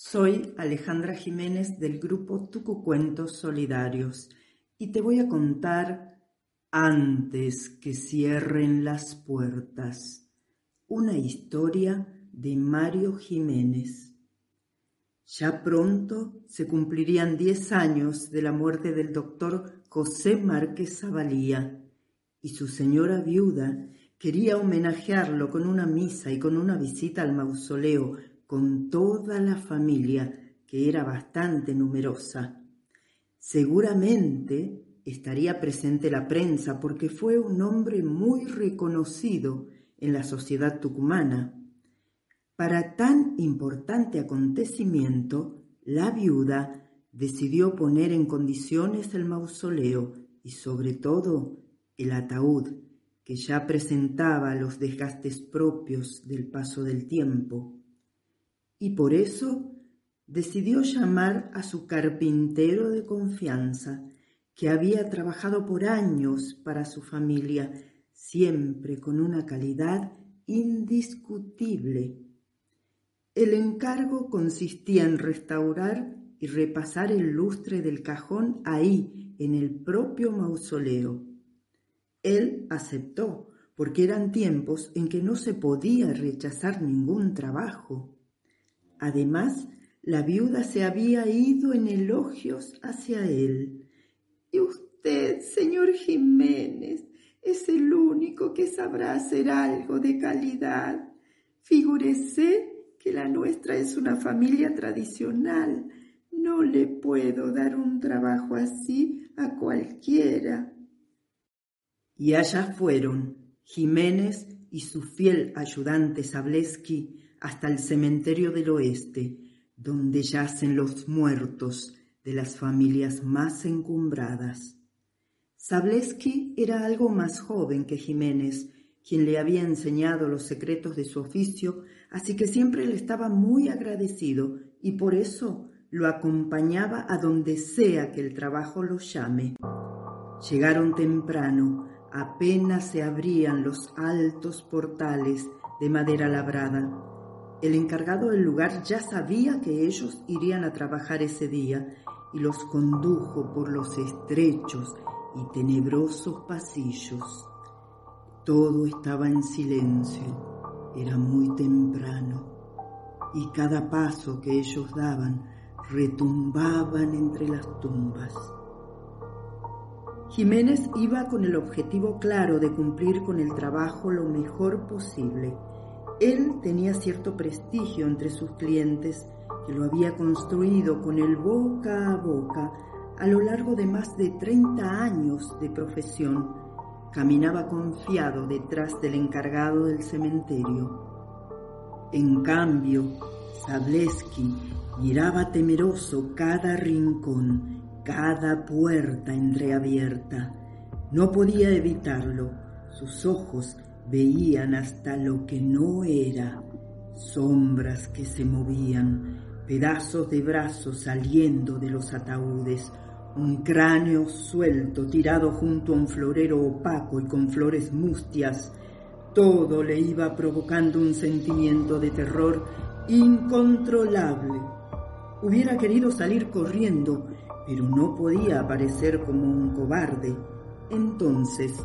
Soy Alejandra Jiménez del grupo Tucucuentos Solidarios y te voy a contar antes que cierren las puertas una historia de Mario Jiménez. Ya pronto se cumplirían diez años de la muerte del doctor José Márquez Zavalía y su señora viuda quería homenajearlo con una misa y con una visita al mausoleo con toda la familia, que era bastante numerosa. Seguramente estaría presente la prensa porque fue un hombre muy reconocido en la sociedad tucumana. Para tan importante acontecimiento, la viuda decidió poner en condiciones el mausoleo y sobre todo el ataúd, que ya presentaba los desgastes propios del paso del tiempo y por eso decidió llamar a su carpintero de confianza, que había trabajado por años para su familia, siempre con una calidad indiscutible. El encargo consistía en restaurar y repasar el lustre del cajón ahí, en el propio mausoleo. Él aceptó, porque eran tiempos en que no se podía rechazar ningún trabajo. Además, la viuda se había ido en elogios hacia él. Y usted, señor Jiménez, es el único que sabrá hacer algo de calidad. Figúrese que la nuestra es una familia tradicional. No le puedo dar un trabajo así a cualquiera. Y allá fueron Jiménez y su fiel ayudante Sableski hasta el cementerio del oeste, donde yacen los muertos de las familias más encumbradas. Sableski era algo más joven que Jiménez, quien le había enseñado los secretos de su oficio, así que siempre le estaba muy agradecido y por eso lo acompañaba a donde sea que el trabajo lo llame. Llegaron temprano, apenas se abrían los altos portales de madera labrada. El encargado del lugar ya sabía que ellos irían a trabajar ese día y los condujo por los estrechos y tenebrosos pasillos. Todo estaba en silencio, era muy temprano y cada paso que ellos daban retumbaban entre las tumbas. Jiménez iba con el objetivo claro de cumplir con el trabajo lo mejor posible él tenía cierto prestigio entre sus clientes que lo había construido con el boca a boca a lo largo de más de 30 años de profesión. Caminaba confiado detrás del encargado del cementerio. En cambio, Sableski miraba temeroso cada rincón, cada puerta entreabierta. No podía evitarlo. Sus ojos veían hasta lo que no era, sombras que se movían, pedazos de brazos saliendo de los ataúdes, un cráneo suelto tirado junto a un florero opaco y con flores mustias, todo le iba provocando un sentimiento de terror incontrolable. Hubiera querido salir corriendo, pero no podía aparecer como un cobarde. Entonces,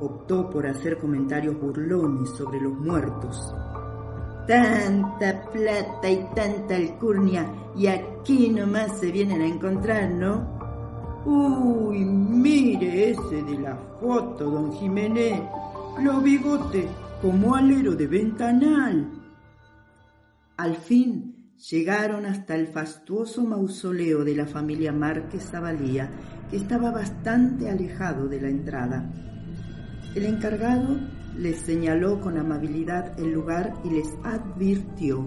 optó por hacer comentarios burlones sobre los muertos. Tanta plata y tanta alcurnia, y aquí nomás se vienen a encontrar, ¿no? Uy, mire ese de la foto, don Jiménez. Los bigotes como alero de ventanal. Al fin llegaron hasta el fastuoso mausoleo de la familia Márquez Zavalía, que estaba bastante alejado de la entrada. El encargado les señaló con amabilidad el lugar y les advirtió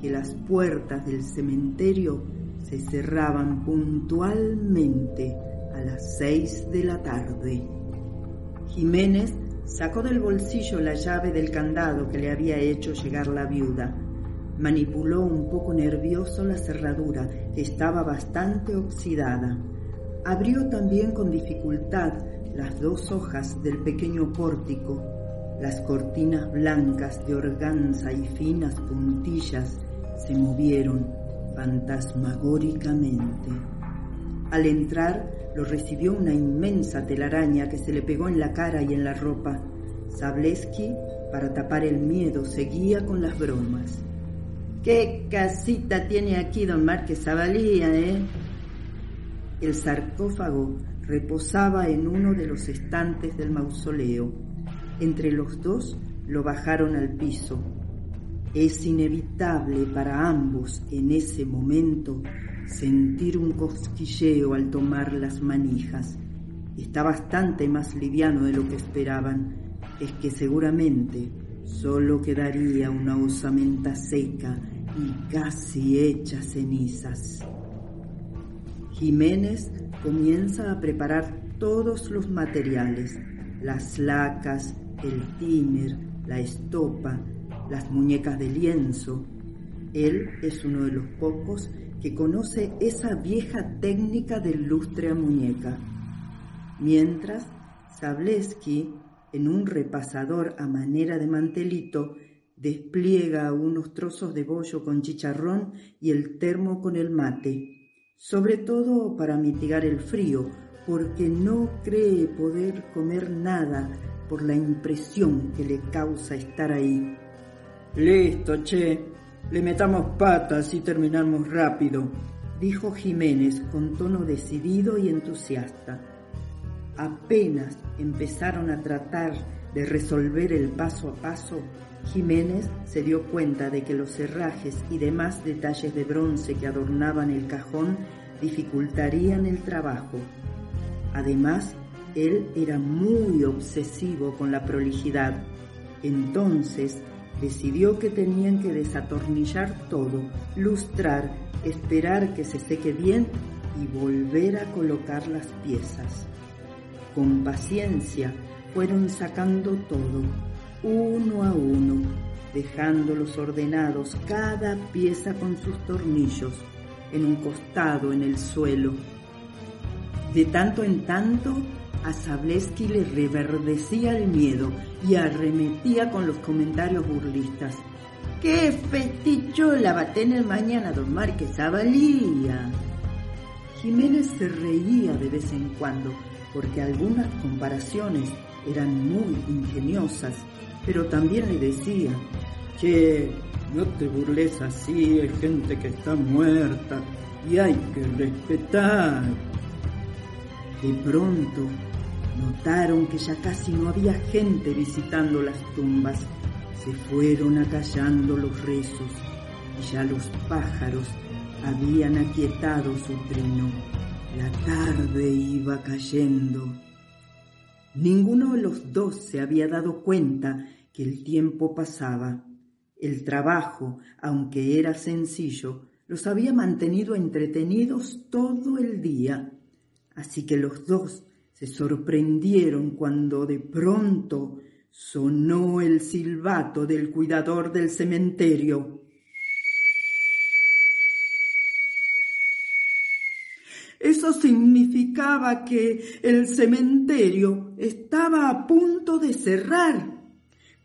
que las puertas del cementerio se cerraban puntualmente a las seis de la tarde. Jiménez sacó del bolsillo la llave del candado que le había hecho llegar la viuda. Manipuló un poco nervioso la cerradura, que estaba bastante oxidada. Abrió también con dificultad las dos hojas del pequeño pórtico, las cortinas blancas de organza y finas puntillas se movieron fantasmagóricamente. Al entrar, lo recibió una inmensa telaraña que se le pegó en la cara y en la ropa. Zableski, para tapar el miedo, seguía con las bromas. ¿Qué casita tiene aquí don Márquez Zabalía, eh? El sarcófago reposaba en uno de los estantes del mausoleo. Entre los dos lo bajaron al piso. Es inevitable para ambos en ese momento sentir un cosquilleo al tomar las manijas. Está bastante más liviano de lo que esperaban. Es que seguramente solo quedaría una osamenta seca y casi hecha cenizas. Jiménez comienza a preparar todos los materiales, las lacas, el tiner, la estopa, las muñecas de lienzo. Él es uno de los pocos que conoce esa vieja técnica del lustre a muñeca. Mientras, Zableski, en un repasador a manera de mantelito, despliega unos trozos de bollo con chicharrón y el termo con el mate, sobre todo para mitigar el frío, porque no cree poder comer nada por la impresión que le causa estar ahí. Listo, che, le metamos patas y terminamos rápido, dijo Jiménez con tono decidido y entusiasta. Apenas empezaron a tratar de resolver el paso a paso, Jiménez se dio cuenta de que los herrajes y demás detalles de bronce que adornaban el cajón dificultarían el trabajo. Además, él era muy obsesivo con la prolijidad. Entonces decidió que tenían que desatornillar todo, lustrar, esperar que se seque bien y volver a colocar las piezas. Con paciencia fueron sacando todo, uno a uno, dejándolos ordenados cada pieza con sus tornillos, en un costado en el suelo. De tanto en tanto a Zableski le reverdecía el miedo y arremetía con los comentarios burlistas. ¡Qué festichola va a tener mañana don Márquez Zabalía! Jiménez se reía de vez en cuando, porque algunas comparaciones eran muy ingeniosas, pero también le decía, que no te burles así, hay gente que está muerta y hay que respetar. De pronto Notaron que ya casi no había gente visitando las tumbas. Se fueron acallando los rezos y ya los pájaros habían aquietado su trino. La tarde iba cayendo. Ninguno de los dos se había dado cuenta que el tiempo pasaba. El trabajo, aunque era sencillo, los había mantenido entretenidos todo el día. Así que los dos se sorprendieron cuando de pronto sonó el silbato del cuidador del cementerio. Eso significaba que el cementerio estaba a punto de cerrar.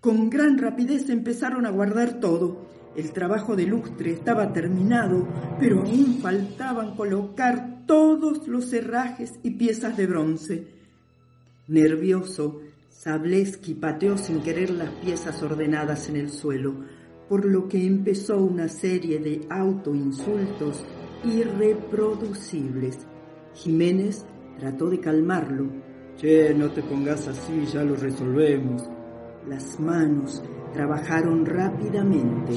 Con gran rapidez empezaron a guardar todo. El trabajo de lustre estaba terminado, pero aún faltaban colocar todos los herrajes y piezas de bronce. Nervioso, Zableski pateó sin querer las piezas ordenadas en el suelo, por lo que empezó una serie de autoinsultos irreproducibles. Jiménez trató de calmarlo. Che, no te pongas así, ya lo resolvemos. Las manos trabajaron rápidamente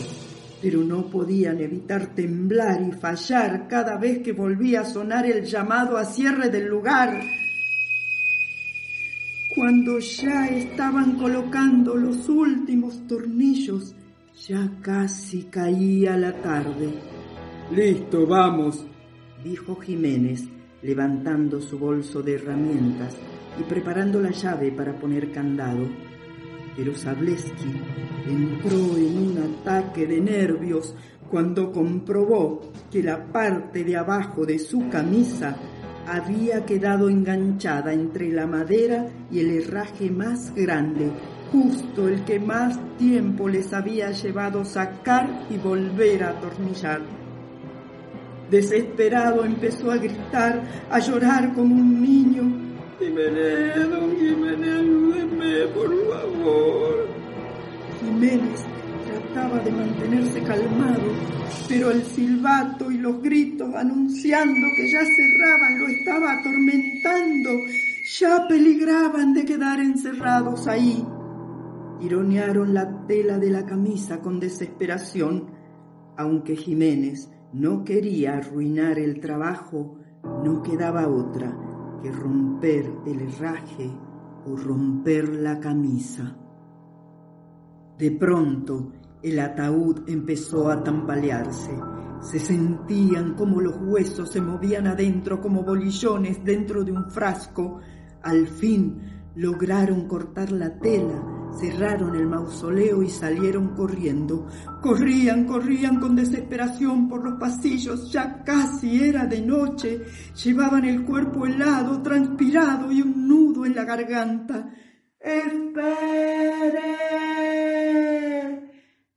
pero no podían evitar temblar y fallar cada vez que volvía a sonar el llamado a cierre del lugar. Cuando ya estaban colocando los últimos tornillos, ya casi caía la tarde. Listo, vamos, dijo Jiménez, levantando su bolso de herramientas y preparando la llave para poner candado pero Zableski entró en un ataque de nervios cuando comprobó que la parte de abajo de su camisa había quedado enganchada entre la madera y el herraje más grande, justo el que más tiempo les había llevado sacar y volver a atornillar. Desesperado empezó a gritar, a llorar como un niño. Jiménez, don Jiménez, ayúdeme, por favor. Jiménez trataba de mantenerse calmado, pero el silbato y los gritos anunciando que ya cerraban lo estaba atormentando. Ya peligraban de quedar encerrados ahí. Tironearon la tela de la camisa con desesperación, aunque Jiménez no quería arruinar el trabajo, no quedaba otra que romper el herraje o romper la camisa. De pronto el ataúd empezó a tambalearse. Se sentían como los huesos se movían adentro como bolillones dentro de un frasco. Al fin lograron cortar la tela cerraron el mausoleo y salieron corriendo. Corrían, corrían con desesperación por los pasillos, ya casi era de noche. Llevaban el cuerpo helado, transpirado y un nudo en la garganta. ¡Espere!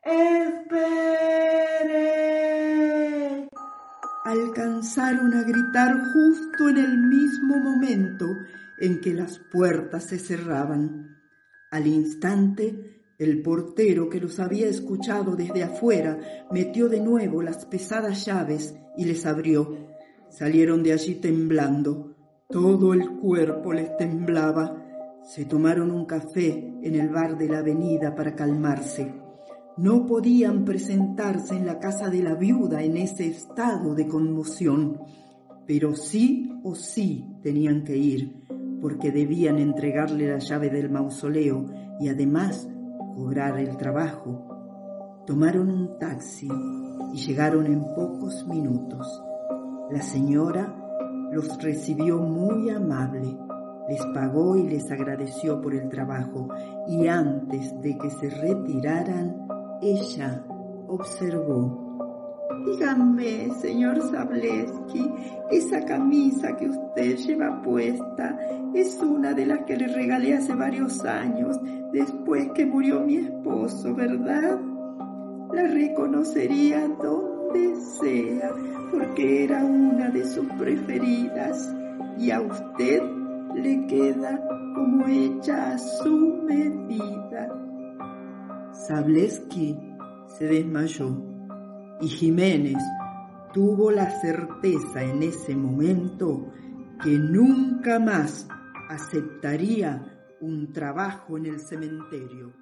¡Espere! Alcanzaron a gritar justo en el mismo momento en que las puertas se cerraban. Al instante, el portero que los había escuchado desde afuera metió de nuevo las pesadas llaves y les abrió. Salieron de allí temblando. Todo el cuerpo les temblaba. Se tomaron un café en el bar de la avenida para calmarse. No podían presentarse en la casa de la viuda en ese estado de conmoción, pero sí o sí tenían que ir porque debían entregarle la llave del mausoleo y además cobrar el trabajo. Tomaron un taxi y llegaron en pocos minutos. La señora los recibió muy amable, les pagó y les agradeció por el trabajo y antes de que se retiraran, ella observó Dígame, señor Zableski, esa camisa que usted lleva puesta es una de las que le regalé hace varios años, después que murió mi esposo, ¿verdad? La reconocería donde sea, porque era una de sus preferidas y a usted le queda como hecha a su medida. Zableski se desmayó y Jiménez tuvo la certeza en ese momento que nunca más aceptaría un trabajo en el cementerio.